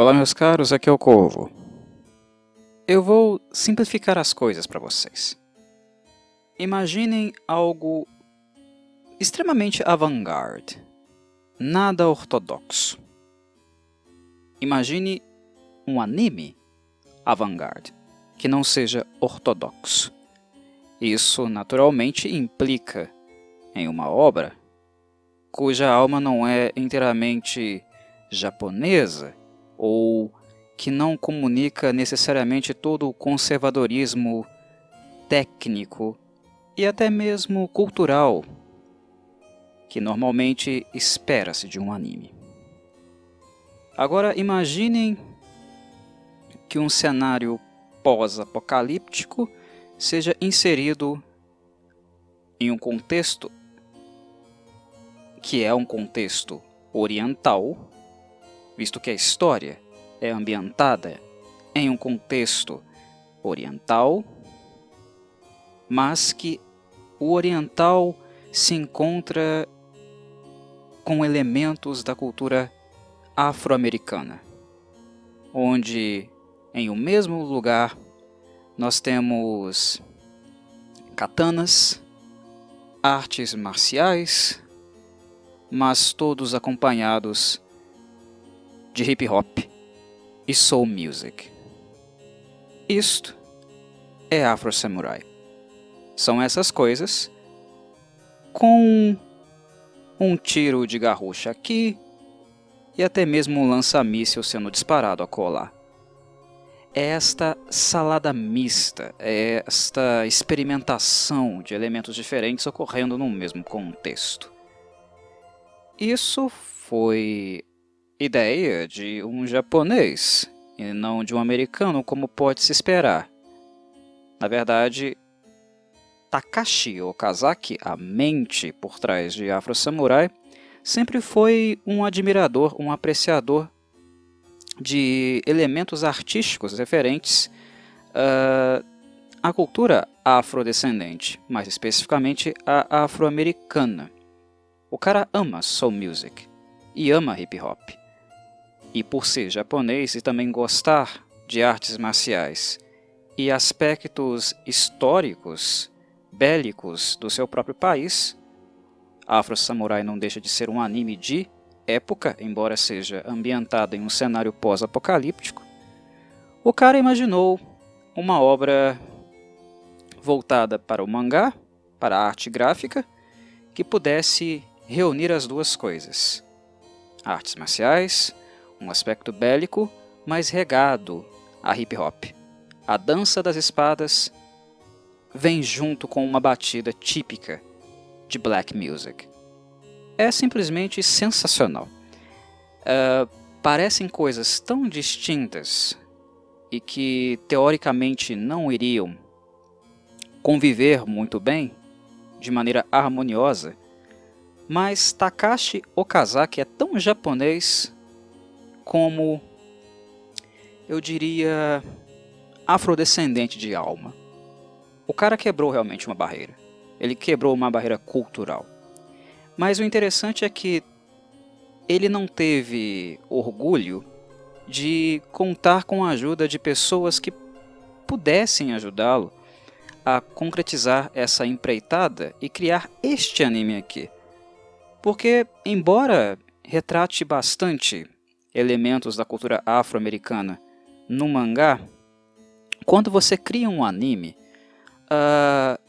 Olá, meus caros, aqui é o Corvo. Eu vou simplificar as coisas para vocês. Imaginem algo extremamente avant-garde, nada ortodoxo. Imagine um anime avant-garde, que não seja ortodoxo. Isso naturalmente implica em uma obra cuja alma não é inteiramente japonesa ou que não comunica necessariamente todo o conservadorismo técnico e até mesmo cultural que normalmente espera-se de um anime. Agora imaginem que um cenário pós-apocalíptico seja inserido em um contexto que é um contexto oriental, visto que a história é ambientada em um contexto oriental, mas que o oriental se encontra com elementos da cultura afro-americana, onde em um mesmo lugar nós temos katanas, artes marciais, mas todos acompanhados de hip hop e soul music. Isto é Afro Samurai. São essas coisas com um tiro de garrucha aqui e até mesmo um lança-míssil sendo disparado a colar. É esta salada mista, é esta experimentação de elementos diferentes ocorrendo no mesmo contexto. Isso foi ideia de um japonês e não de um americano, como pode se esperar. Na verdade, Takashi Okazaki, a mente por trás de Afro Samurai, sempre foi um admirador, um apreciador de elementos artísticos referentes uh, à cultura afrodescendente, mais especificamente a afro-americana. O cara ama soul music e ama hip hop. E por ser japonês e também gostar de artes marciais e aspectos históricos, bélicos do seu próprio país, Afro Samurai não deixa de ser um anime de época, embora seja ambientado em um cenário pós-apocalíptico. O cara imaginou uma obra voltada para o mangá, para a arte gráfica, que pudesse reunir as duas coisas: artes marciais, um aspecto bélico, mas regado a hip hop. A dança das espadas vem junto com uma batida típica de black music. É simplesmente sensacional. Uh, parecem coisas tão distintas e que teoricamente não iriam conviver muito bem, de maneira harmoniosa, mas Takashi Okazaki é tão japonês como, eu diria, afrodescendente de alma. O cara quebrou realmente uma barreira. Ele quebrou uma barreira cultural. Mas o interessante é que ele não teve orgulho de contar com a ajuda de pessoas que pudessem ajudá-lo a concretizar essa empreitada e criar este anime aqui. Porque, embora retrate bastante elementos da cultura afro-americana no mangá, quando você cria um anime, uh,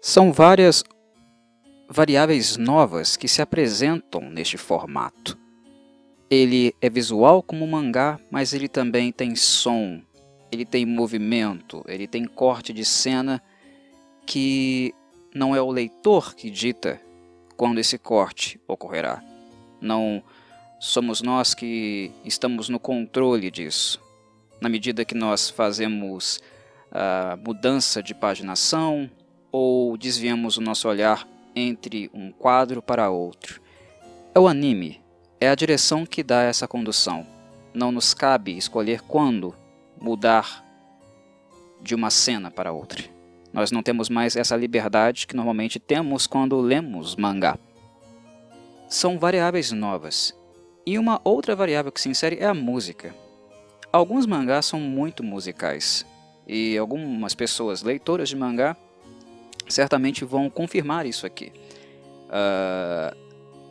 são várias variáveis novas que se apresentam neste formato. Ele é visual como mangá, mas ele também tem som, ele tem movimento, ele tem corte de cena que não é o leitor que dita quando esse corte ocorrerá. Não somos nós que estamos no controle disso. Na medida que nós fazemos a mudança de paginação ou desviamos o nosso olhar entre um quadro para outro. É o anime, é a direção que dá essa condução. Não nos cabe escolher quando mudar de uma cena para outra. Nós não temos mais essa liberdade que normalmente temos quando lemos mangá. São variáveis novas E uma outra variável que se insere é a música. Alguns mangás são muito musicais, e algumas pessoas leitoras de mangá certamente vão confirmar isso aqui. Uh,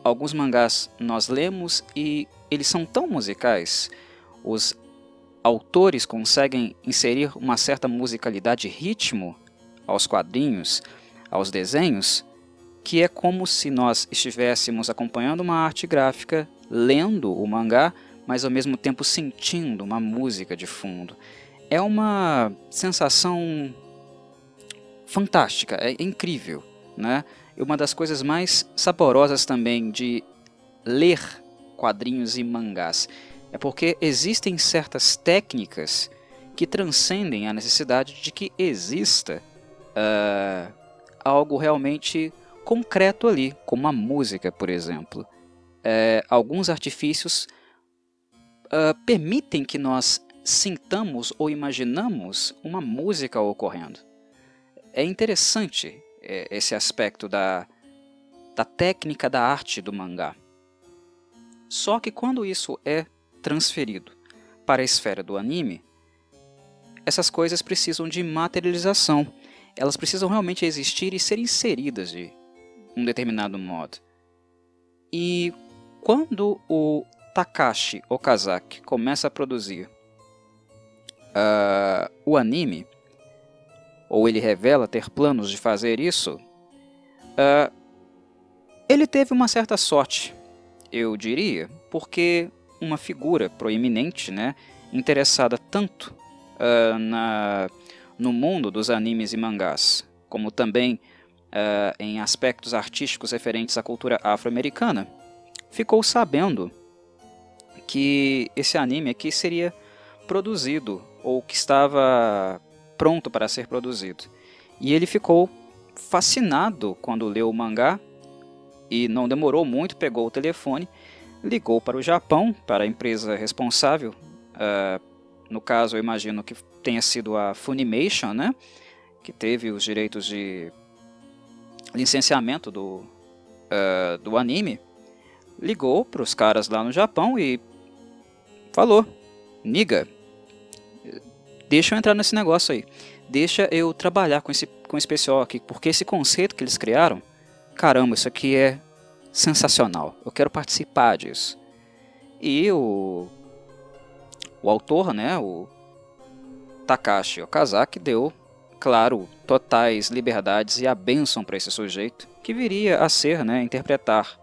alguns mangás nós lemos e eles são tão musicais, os autores conseguem inserir uma certa musicalidade e ritmo aos quadrinhos, aos desenhos, que é como se nós estivéssemos acompanhando uma arte gráfica, lendo o mangá, mas ao mesmo tempo sentindo uma música de fundo. É uma sensação fantástica, é incrível, né? Uma das coisas mais saborosas também de ler quadrinhos e mangás é porque existem certas técnicas que transcendem a necessidade de que exista uh, algo realmente concreto ali, como a música, por exemplo. Uh, alguns artifícios uh, permitem que nós sintamos ou imaginamos uma música ocorrendo. É interessante é, esse aspecto da, da técnica da arte do mangá. Só que quando isso é transferido para a esfera do anime, essas coisas precisam de materialização. Elas precisam realmente existir e ser inseridas de um determinado modo. E quando o Takashi Okazaki começa a produzir uh, o anime, ou ele revela ter planos de fazer isso, uh, ele teve uma certa sorte, eu diria, porque uma figura proeminente, né, interessada tanto uh, na, no mundo dos animes e mangás, como também em aspectos artísticos referentes à cultura afro-americana, ficou sabendo que esse anime aqui seria produzido ou que estava pronto para ser produzido. E ele ficou fascinado quando leu o mangá e não demorou muito, pegou o telefone, ligou para o Japão, para a empresa responsável. Uh, no caso, eu imagino que tenha sido a Funimation, né? que teve os direitos de licenciamento do, uh, do anime. Ligou para os caras lá no Japão e falou: Niga, deixa eu entrar nesse negócio aí. Deixa eu trabalhar com esse, com esse pessoal aqui, porque esse conceito que eles criaram, caramba, isso aqui é sensacional. Eu quero participar disso. E o, o autor, né, o Takashi Okazaki, deu, claro, totais liberdades e a bênção para esse sujeito, que viria a ser, né, interpretar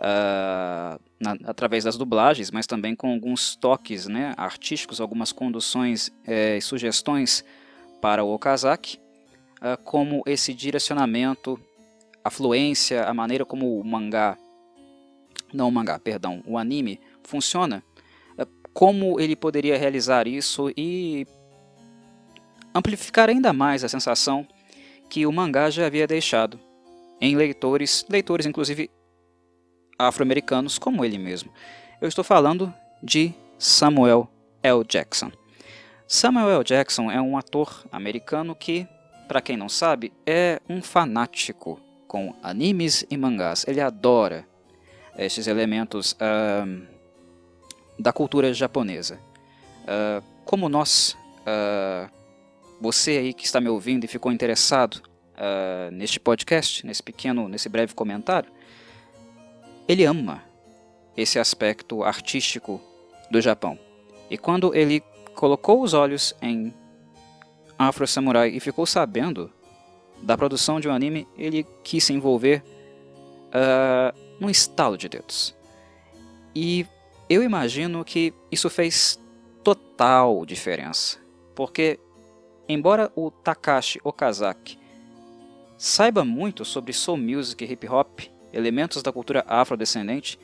uh, na, através das dublagens, mas também com alguns toques né, artísticos, algumas conduções é, e sugestões para o Okazaki, uh, como esse direcionamento, a fluência, a maneira como o mangá, não o mangá, perdão, o anime funciona, uh, como ele poderia realizar isso e amplificar ainda mais a sensação que o mangá já havia deixado em leitores, leitores inclusive afro-americanos como ele mesmo. Eu estou falando de Samuel L. Jackson. Samuel L. Jackson é um ator americano que, para quem não sabe, é um fanático com animes e mangás. Ele adora estes elementos uh, da cultura japonesa. Uh, como nós, uh, você aí que está me ouvindo e ficou interessado neste podcast, nesse pequeno, nesse breve comentário, ele ama esse aspecto artístico do Japão. E quando ele colocou os olhos em Afro Samurai e ficou sabendo da produção de um anime, ele quis se envolver uh, num estalo de dedos. E eu imagino que isso fez total diferença, porque embora o Takashi Okazaki saiba muito sobre soul music e hip hop, elementos da cultura afrodescendente,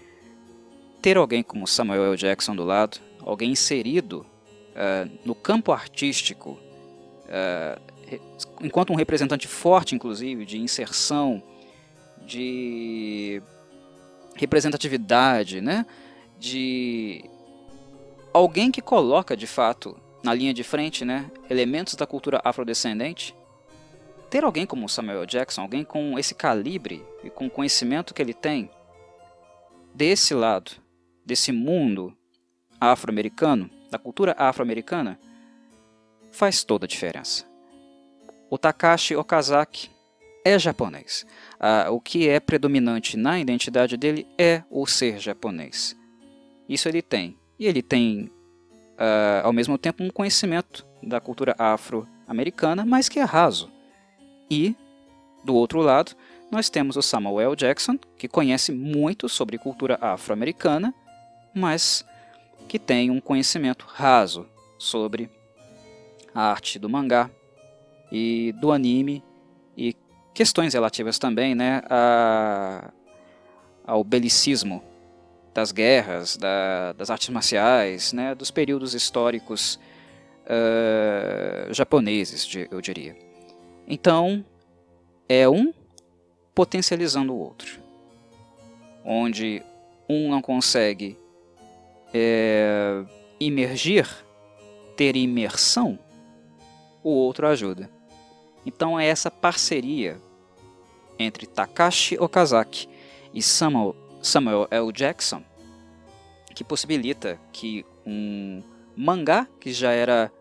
ter alguém como Samuel L. Jackson do lado, alguém inserido uh, no campo artístico, uh, enquanto um representante forte, inclusive, de inserção, de representatividade, né? de alguém que coloca de fato na linha de frente né? elementos da cultura afrodescendente, ter alguém como Samuel Jackson, alguém com esse calibre e com o conhecimento que ele tem, desse lado, desse mundo afro-americano, da cultura afro-americana, faz toda a diferença. O Takashi Okazaki é japonês. Ah, o que é predominante na identidade dele é o ser japonês. Isso ele tem. E ele tem, ah, ao mesmo tempo, um conhecimento da cultura afro-americana, mas que é raso. E, do outro lado, nós temos o Samuel Jackson, que conhece muito sobre cultura afro-americana, mas que tem um conhecimento raso sobre a arte do mangá e do anime e questões relativas também né, a, ao belicismo das guerras, da, das artes marciais, né, dos períodos históricos uh, japoneses, eu diria. Então, é um potencializando o outro, onde um não consegue é, imergir, ter imersão, o outro ajuda. Então é essa parceria entre Takashi Okazaki e Samuel, Samuel L. Jackson que possibilita que um mangá que já era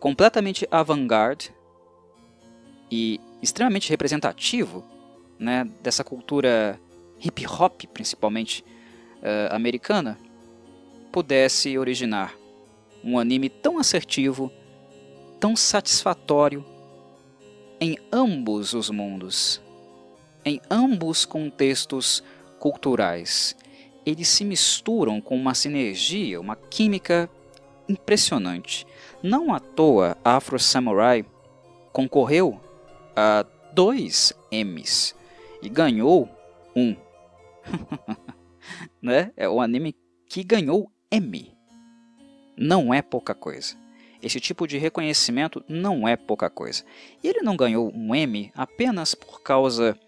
completamente avant-garde e extremamente representativo né, dessa cultura hip hop, principalmente uh, americana, pudesse originar um anime tão assertivo, tão satisfatório em ambos os mundos, em ambos contextos culturais. Eles se misturam com uma sinergia, uma química impressionante. Não à toa, Afro Samurai concorreu a dois M's e ganhou um. né? É o anime que ganhou M. Não é pouca coisa. Esse tipo de reconhecimento não é pouca coisa. E ele não ganhou um M apenas por causa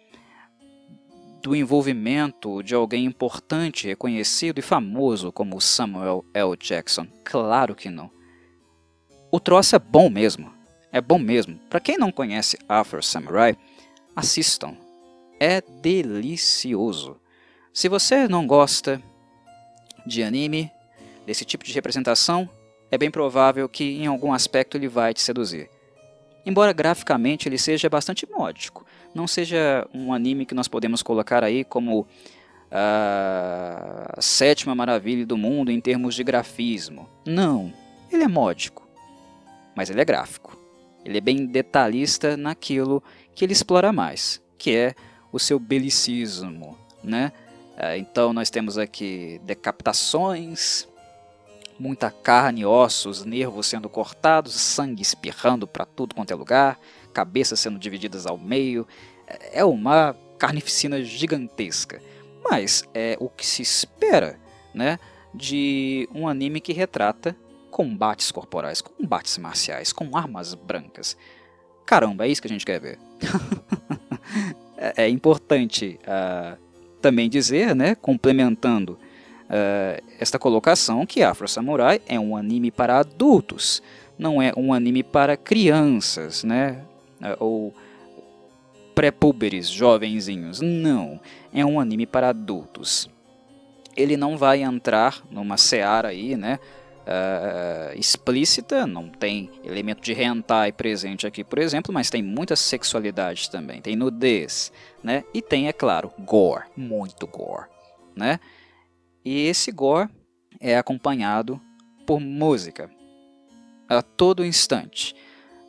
do envolvimento de alguém importante, reconhecido e famoso como Samuel L. Jackson. Claro que não. O troço é bom mesmo. É bom mesmo. Para quem não conhece Afro Samurai, assistam. É delicioso. Se você não gosta de anime, desse tipo de representação, é bem provável que em algum aspecto ele vai te seduzir. Embora graficamente ele seja bastante módico, não seja um anime que nós podemos colocar aí como a sétima maravilha do mundo em termos de grafismo. Não, ele é módico, mas ele é gráfico. Ele é bem detalhista naquilo que ele explora mais, que é o seu belicismo, né? Ah, então nós temos aqui decapitações, muita carne, ossos, nervos sendo cortados, sangue espirrando para tudo quanto é lugar, cabeças sendo divididas ao meio. É uma carnificina gigantesca. Mas é o que se espera né, de um anime que retrata combates corporais, combates marciais, com armas brancas. Caramba, é isso que a gente quer ver. é, é, importante uh, também dizer, né, complementando uh, esta colocação que Afro Samurai é um anime para adultos, não é um anime para crianças, né? Uh, ou pré-púberes, jovenzinhos. Não, é um anime para adultos. Ele não vai entrar numa seara aí, né? Uh, explícita, não tem elemento de hentai presente aqui, por exemplo, mas tem muita sexualidade também, tem nudez, né? E tem, é claro, gore, muito gore, né? E esse gore é acompanhado por música a todo instante.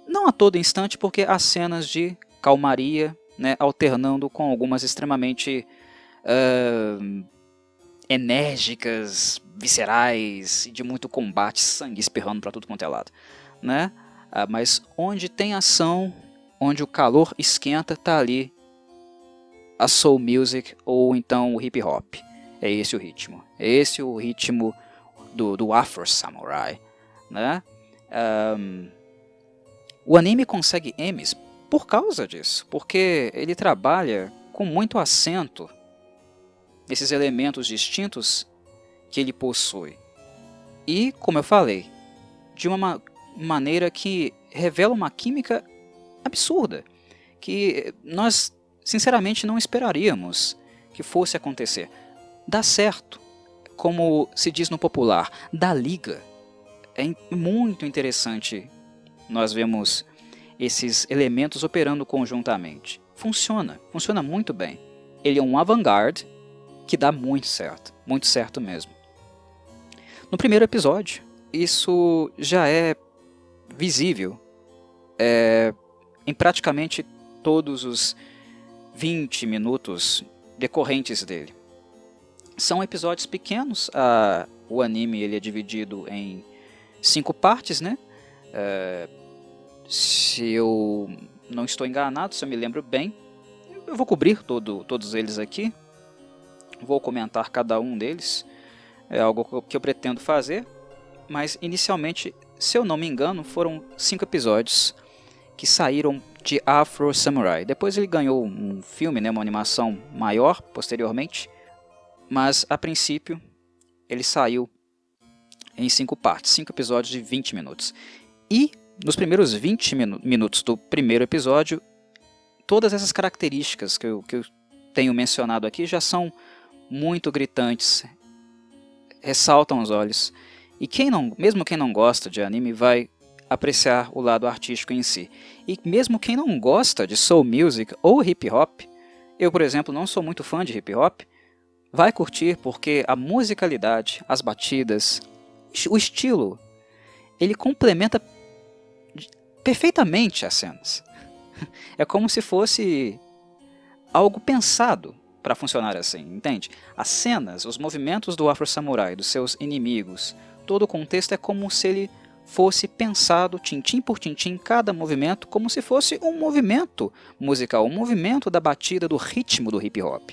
Não a todo instante, porque há cenas de calmaria, né, alternando com algumas extremamente uh, enérgicas, viscerais, de muito combate, sangue espirrando para tudo quanto é lado. Né? Uh, mas onde tem ação, onde o calor esquenta, tá ali a soul music ou então o hip hop. É esse o ritmo. É esse o ritmo do, do Afro Samurai. Né? Um, o anime consegue Emmys por causa disso, porque ele trabalha com muito acento esses elementos distintos que ele possui. E, como eu falei, de uma maneira que revela uma química absurda, que nós sinceramente não esperaríamos que fosse acontecer dá certo. como se diz no popular, da liga. É muito interessante nós vemos esses elementos operando conjuntamente. Funciona, funciona muito bem. Ele é um avant-garde que dá muito certo, muito certo mesmo. No primeiro episódio, isso já é visível é, em praticamente todos os 20 minutos decorrentes dele. São episódios pequenos, a, o anime ele é dividido em cinco partes, né? É, se eu não estou enganado, se eu me lembro bem, eu vou cobrir todo, todos eles aqui, vou comentar cada um deles, é algo que eu pretendo fazer, mas inicialmente, se eu não me engano, foram cinco episódios que saíram de Afro Samurai. Depois ele ganhou um filme, né, uma animação maior posteriormente, mas a princípio ele saiu em cinco partes, cinco episódios de 20 minutos. E nos primeiros 20 minu minutos do primeiro episódio, todas essas características que eu, que eu tenho mencionado aqui já são muito gritantes, ressaltam os olhos. E quem não, mesmo quem não gosta de anime vai apreciar o lado artístico em si. E mesmo quem não gosta de soul music ou hip hop, eu, por exemplo, não sou muito fã de hip hop, vai curtir porque a musicalidade, as batidas, o estilo, ele complementa perfeitamente as cenas. É como se fosse algo pensado para funcionar assim, entende? As cenas, os movimentos do Afro Samurai, dos seus inimigos, todo o contexto é como se ele fosse pensado tintim por tintim cada movimento como se fosse um movimento musical, um movimento da batida do ritmo do hip hop.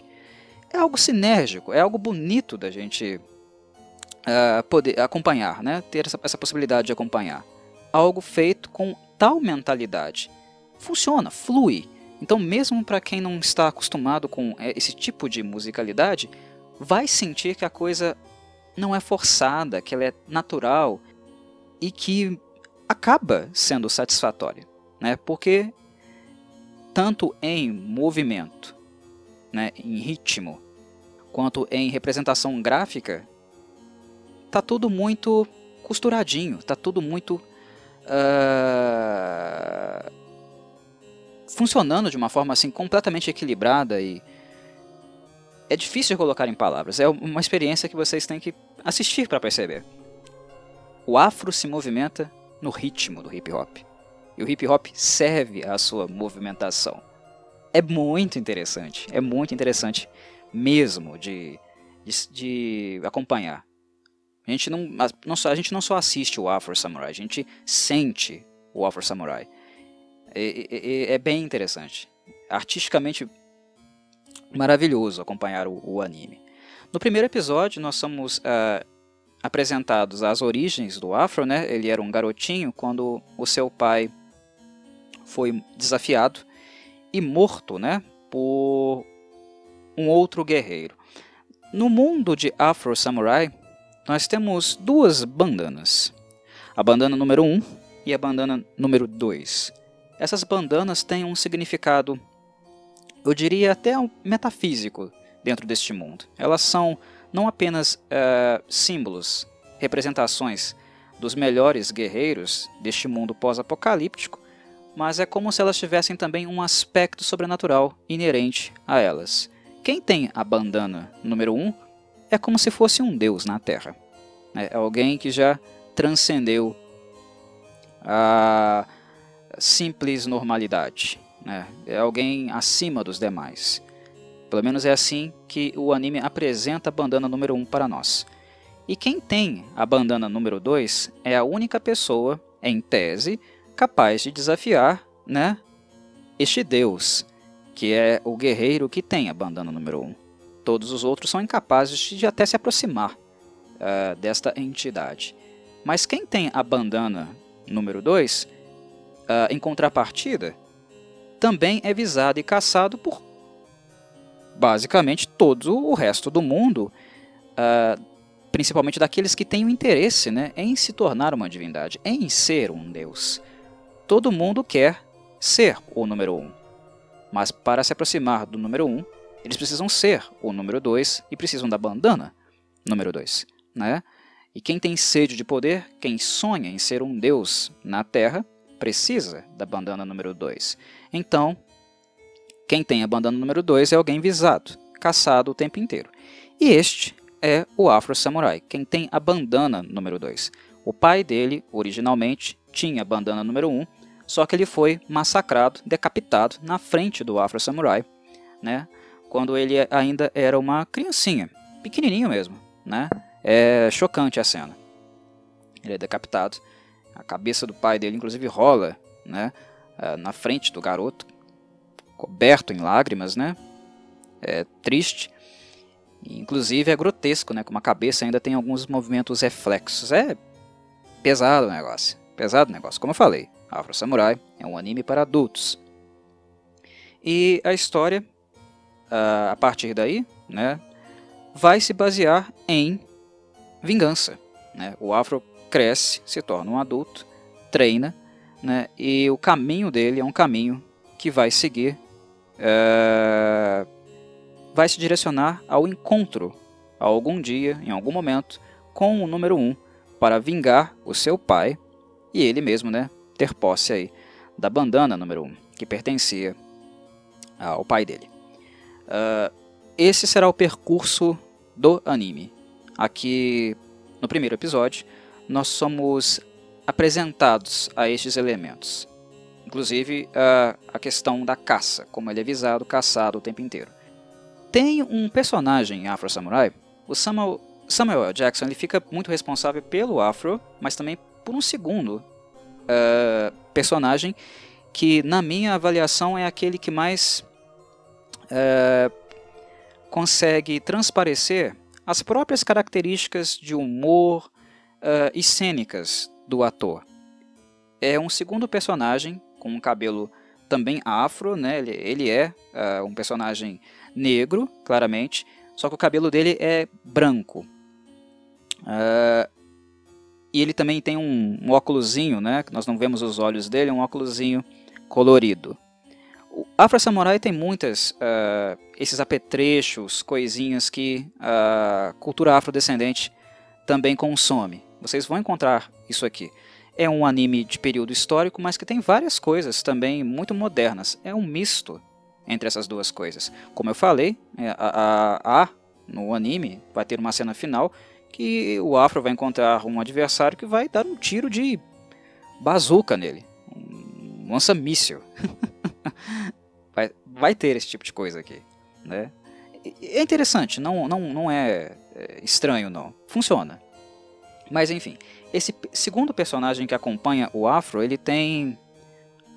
É algo sinérgico, é algo bonito da gente uh, poder acompanhar, né? ter essa, essa possibilidade de acompanhar. Algo feito com tal mentalidade. Funciona, flui. Então, mesmo para quem não está acostumado com é, esse tipo de musicalidade, vai sentir que a coisa não é forçada, que ela é natural e que acaba sendo satisfatória, né? Porque tanto em movimento, né, em ritmo, quanto em representação gráfica, tá tudo muito costuradinho, tá tudo muito uh, funcionando de uma forma assim completamente equilibrada e é difícil colocar em palavras. É uma experiência que vocês têm que assistir para perceber. O afro se movimenta no ritmo do hip hop. E o hip hop serve à sua movimentação. É muito interessante, é muito interessante mesmo de, de, de acompanhar. A gente não, não a gente não só assiste o Afro Samurai, a gente sente o Afro Samurai. É, é, bem interessante. Artisticamente maravilhoso acompanhar o, o, anime. No primeiro episódio, nós somos uh, apresentados as origens do Afro. Né? Ele era um garotinho quando o seu pai foi desafiado e morto né? por um outro guerreiro. No mundo de Afro Samurai, nós temos duas bandanas. A bandana número 1 um e a bandana número 2. Essas bandanas têm um significado, eu diria até metafísico dentro deste mundo. Elas são não apenas uh, símbolos, representações dos melhores guerreiros deste mundo pós-apocalíptico, mas é como se elas tivessem também um aspecto sobrenatural inerente a elas. Quem tem a bandana número 1 um é como se fosse um deus na Terra. É alguém que já transcendeu a simples normalidade. Né? É alguém acima dos demais. Pelo menos é assim que o anime apresenta a bandana número 1 um para nós. E quem tem a bandana número 2 é a única pessoa, em tese, capaz de desafiar né, este deus, que é o guerreiro que tem a bandana número 1. Um. Todos os outros são incapazes de até se aproximar uh, desta entidade. Mas quem tem a bandana número 2, uh, em contrapartida, também é visado e caçado por basicamente todo o resto do mundo, uh, principalmente daqueles que têm o interesse né, em se tornar uma divindade, em ser um deus. Todo mundo quer ser o número 1. Um. Mas para se aproximar do número 1, um, eles precisam ser o número 2 e precisam da bandana número 2, né? E quem tem sede de poder, quem sonha em ser um deus na Terra, precisa da bandana número 2. Então, quem tem a bandana número 2 é alguém visado, caçado o tempo inteiro. E este é o Afro Samurai, quem tem a bandana número 2. O pai dele, originalmente, tinha a bandana número 1, um, só que ele foi massacrado, decapitado na frente do Afro Samurai, né? Quando ele ainda era uma criancinha, pequenininho mesmo, né? É chocante a cena. Ele é decapitado, a cabeça do pai dele inclusive rola, né? É, na frente do garoto, coberto em lágrimas, né? É triste. Inclusive é grotesco, né? Como a cabeça ainda tem alguns movimentos reflexos. É pesado o negócio. Pesado o negócio. Como eu falei, Afro Samurai é um anime para adultos. E a história, a partir daí, né? Vai se basear em vingança. Né? O Afro cresce, se torna um adulto, treina, né? e o caminho dele é um caminho que vai seguir é, vai se direcionar ao encontro, algum dia, em algum momento, com o número 1 um, para vingar o seu pai e ele mesmo né, ter posse aí da bandana número 1, um, que pertencia ao pai dele. Uh, esse será o percurso do anime. Aqui no primeiro episódio, nós somos apresentados a estes elementos. Inclusive a, a questão da caça, como ele é visado, caçado o tempo inteiro. Tem um personagem Afro Samurai, o Samuel, Samuel Jackson, ele fica muito responsável pelo Afro, mas também por um segundo uh, personagem que, na minha avaliação, é aquele que mais uh, consegue transparecer as próprias características de humor uh, e cênicas do ator. É um segundo personagem com um cabelo também afro, né? Ele, ele é uh, um personagem negro, claramente, só que o cabelo dele é branco. Uh, e ele também tem um, um óculosinho, né? Nós não vemos os olhos dele, é um óculosinho colorido. O Afro Samurai tem muitas uh, esses apetrechos, coisinhas que a cultura afrodescendente também consome. Vocês vão encontrar isso aqui. É um anime de período histórico, mas que tem várias coisas também muito modernas. É um misto entre essas duas coisas. Como eu falei, é, a, a, a, no anime vai ter uma cena final que o Afro vai encontrar um adversário que vai dar um tiro de bazuca nele. Um lança-míssil. vai, vai ter esse tipo de coisa aqui. Né? É interessante, não, não, não é, é estranho não. Funciona. Mas enfim, esse segundo personagem que acompanha o Afro, ele tem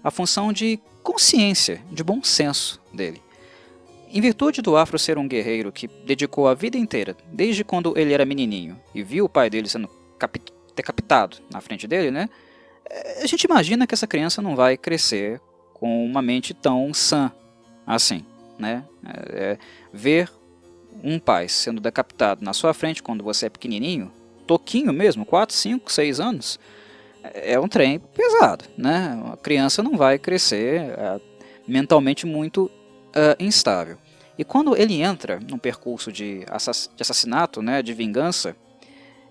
a função de consciência, de bom senso dele. Em virtude do Afro ser um guerreiro que dedicou a vida inteira, desde quando ele era menininho, e viu o pai dele sendo decapitado na frente dele, né? É, a gente imagina que essa criança não vai crescer com uma mente tão sã assim, né? É, é, ver um pai sendo decapitado na sua frente quando você é pequenininho toquinho mesmo, 4, 5, 6 anos, é um trem pesado, né? A criança não vai crescer é, mentalmente muito uh, instável. E quando ele entra num percurso de, assass de assassinato, né, de vingança,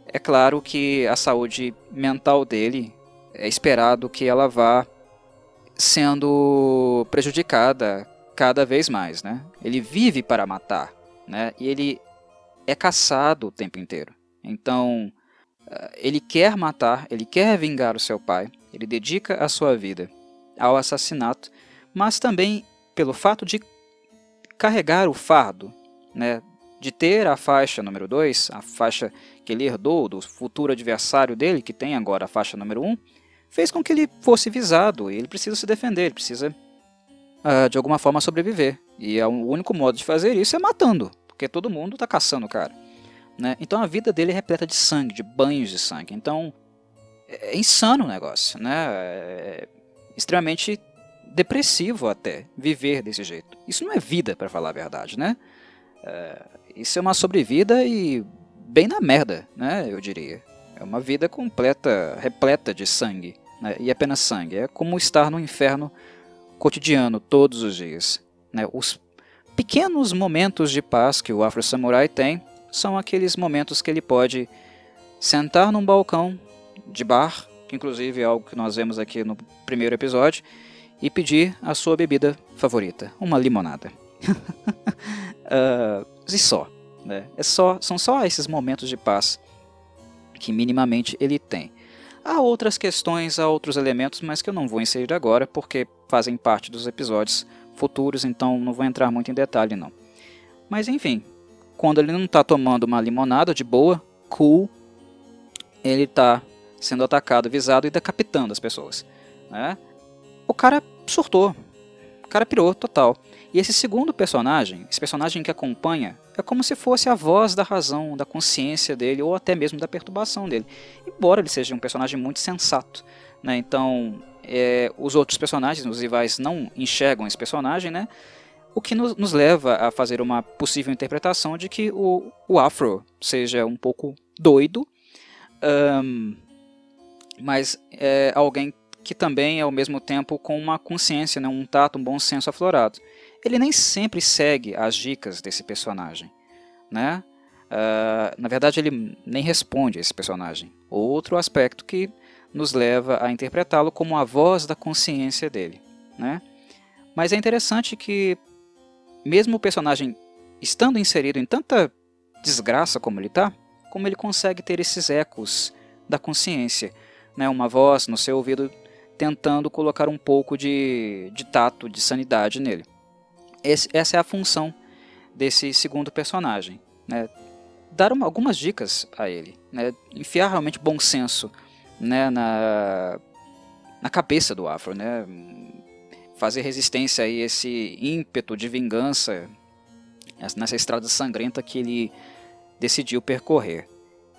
é claro que a saúde mental dele é esperado que ela vá sendo prejudicada cada vez mais, né? Ele vive para matar, né? E ele é caçado o tempo inteiro. Então, eh, ele quer matar, ele quer vingar o seu pai, ele dedica a sua vida ao assassinato, mas também pelo fato de carregar o fardo, né, de ter a faixa número 2, a faixa que ele herdou do futuro adversário dele, que tem agora a faixa número 1, um, fez com que ele fosse visado e ele precisa se defender, ele precisa uh, de alguma forma sobreviver. E é o único modo de fazer isso é matando, porque todo mundo está caçando o cara. Né? Então a vida dele é repleta de sangue, de banhos de sangue. Então é insano o negócio, né? É extremamente depressivo até viver desse jeito. Isso não é vida, para falar a verdade, né? É, isso é uma sobrevida e bem na merda, né? Eu diria. É uma vida completa, repleta de sangue. Né? E apenas sangue. É como estar no inferno cotidiano todos os dias. Né? Os pequenos momentos de paz que o Afro Samurai tem são aqueles momentos que ele pode sentar num balcão de bar, que inclusive é algo que nós vemos aqui no primeiro episódio, e pedir a sua bebida favorita, uma limonada. uh, e só, né? É só, são só esses momentos de paz que minimamente ele tem. Há outras questões, há outros elementos, mas que eu não vou inserir agora, porque fazem parte dos episódios futuros, então não vou entrar muito em detalhe não. Mas enfim, quando ele não está tomando uma limonada de boa, cool, ele está sendo atacado, visado e decapitando as pessoas. Né? O cara surtou, o cara pirou total. E esse segundo personagem, esse personagem que acompanha, é como se fosse a voz da razão, da consciência dele, ou até mesmo da perturbação dele. Embora ele seja um personagem muito sensato. Né? Então, é, os outros personagens, os rivais, não enxergam esse personagem, né? O que nos, nos leva a fazer uma possível interpretação de que o, o Afro seja um pouco doido, um, mas é alguém que também é ao mesmo tempo com uma consciência, né, um tato, um bom senso aflorado ele nem sempre segue as dicas desse personagem, né? Uh, na verdade, ele nem responde a esse personagem. Outro aspecto que nos leva a interpretá-lo como a voz da consciência dele, né? Mas é interessante que, mesmo o personagem estando inserido em tanta desgraça como ele está, como ele consegue ter esses ecos da consciência, né? Uma voz no seu ouvido tentando colocar um pouco de, de tato, de sanidade nele. Esse, essa é a função desse segundo personagem. Né? Dar uma, algumas dicas a ele. Né? Enfiar realmente bom senso né? na, na cabeça do Afro. Né? Fazer resistência a esse ímpeto de vingança nessa estrada sangrenta que ele decidiu percorrer.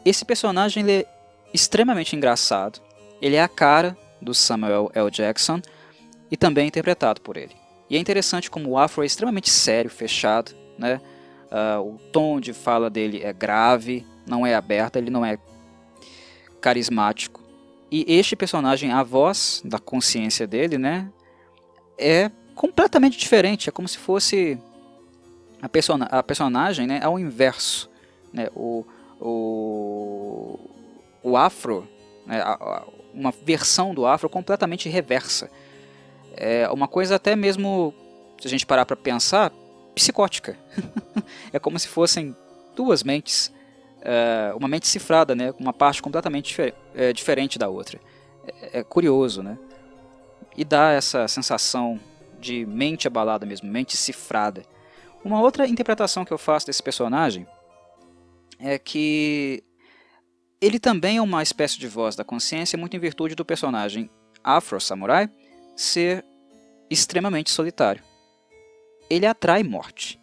Esse personagem ele é extremamente engraçado. Ele é a cara do Samuel L. Jackson e também é interpretado por ele. E é interessante como o afro é extremamente sério, fechado, né? Uh, o tom de fala dele é grave, não é aberto, ele não é carismático. E este personagem, a voz da consciência dele, né, é completamente diferente. É como se fosse a, a personagem, né, ao inverso, né, o, o, o afro, né, a, a, uma versão do afro completamente reversa é uma coisa até mesmo, se a gente parar para pensar, psicótica. é como se fossem duas mentes, é, uma mente cifrada, né, uma parte completamente difer é, diferente da outra. É, é, curioso, né? E dá essa sensação de mente abalada mesmo, mente cifrada. Uma outra interpretação que eu faço desse personagem é que ele também é uma espécie de voz da consciência, muito em virtude do personagem Afro Samurai, ser extremamente solitário. Ele atrai morte.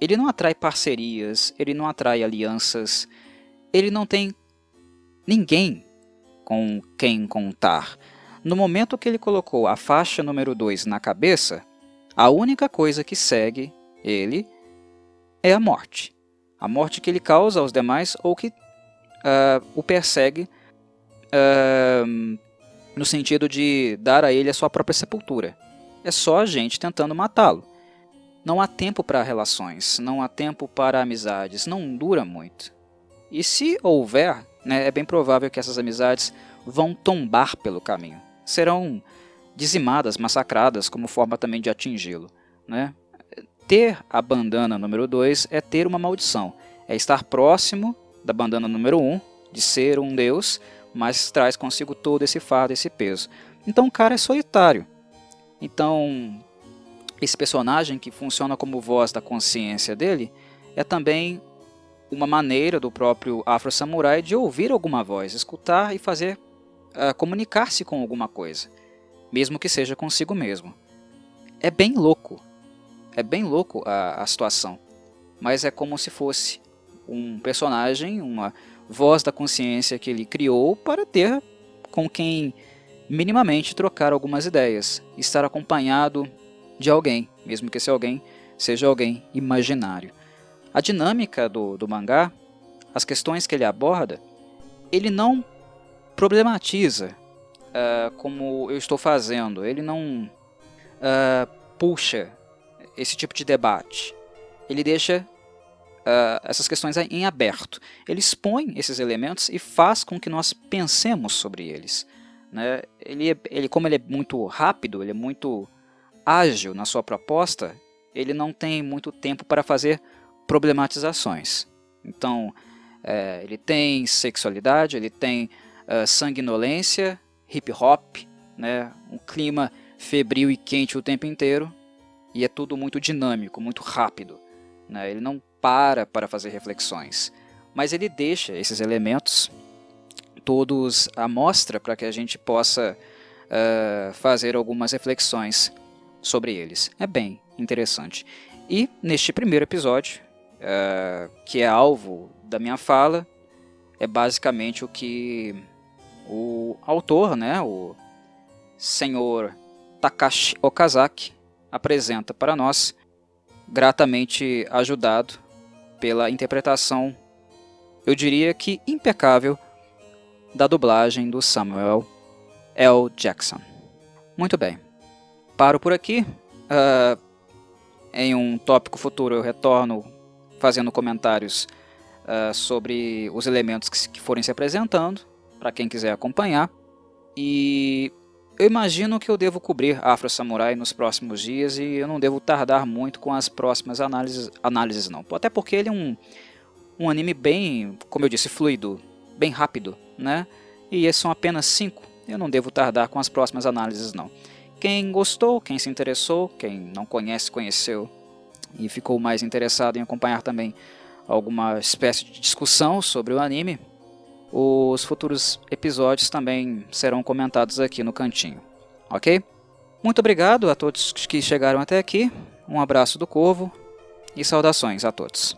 Ele não atrai parcerias, ele não atrai alianças, ele não tem ninguém com quem contar. No momento que ele colocou a faixa número 2 na cabeça, a única coisa que segue ele é a morte. A morte que ele causa aos demais ou que uh, o persegue uh, no sentido de dar a ele a sua própria sepultura. É só a gente tentando matá-lo. Não há tempo para relações, não há tempo para amizades, não dura muito. E se houver, né, é bem provável que essas amizades vão tombar pelo caminho. Serão dizimadas, massacradas como forma também de atingi-lo. Né? Ter a bandana número 2 é ter uma maldição, é estar próximo da bandana número 1, um, de ser um deus, mas traz consigo todo esse fardo, esse peso. Então o cara é solitário. Então, esse personagem que funciona como voz da consciência dele é também uma maneira do próprio Afro Samurai de ouvir alguma voz, escutar e fazer uh, comunicar-se com alguma coisa, mesmo que seja consigo mesmo. É bem louco, é bem louco a, a situação, mas é como se fosse um personagem, uma voz da consciência que ele criou para ter com quem minimamente trocar algumas ideias, estar acompanhado de alguém, mesmo que esse alguém seja alguém imaginário. A dinâmica do, do mangá, as questões que ele aborda, ele não problematiza uh, como eu estou fazendo, ele não uh, puxa esse tipo de debate. Ele deixa uh, essas questões em aberto. Ele expõe esses elementos e faz com que nós pensemos sobre eles. Né? Ele, é, ele, como ele é muito rápido, ele é muito ágil na sua proposta, ele não tem muito tempo para fazer problematizações. Então, é, ele tem sexualidade, ele tem uh, sanguinolência, hip hop, né? um clima febril e quente o tempo inteiro, e é tudo muito dinâmico, muito rápido. Né? Ele não para para fazer reflexões, mas ele deixa esses elementos todos à mostra para que a gente possa uh, fazer algumas reflexões sobre eles. É bem interessante. E neste primeiro episódio, uh, que é alvo da minha fala, é basicamente o que o autor, né, o senhor Takashi Okazaki, apresenta para nós, gratamente ajudado pela interpretação, eu diria que impecável, da dublagem do Samuel L. Jackson. Muito bem, paro por aqui. Uh, em um tópico futuro eu retorno fazendo comentários uh, sobre os elementos que, que forem se apresentando, para quem quiser acompanhar. E eu imagino que eu devo cobrir Afro Samurai nos próximos dias e eu não devo tardar muito com as próximas análises, análises não. Até porque ele é um, um anime bem, como eu disse, fluido, bem rápido, né? E esses são apenas cinco. Eu não devo tardar com as próximas análises não. Quem gostou, quem se interessou, quem não conhece, conheceu e ficou mais interessado em acompanhar também alguma espécie de discussão sobre o anime, os futuros episódios também serão comentados aqui no cantinho, ok? Muito obrigado a todos que chegaram até aqui, um abraço do Corvo e saudações a todos.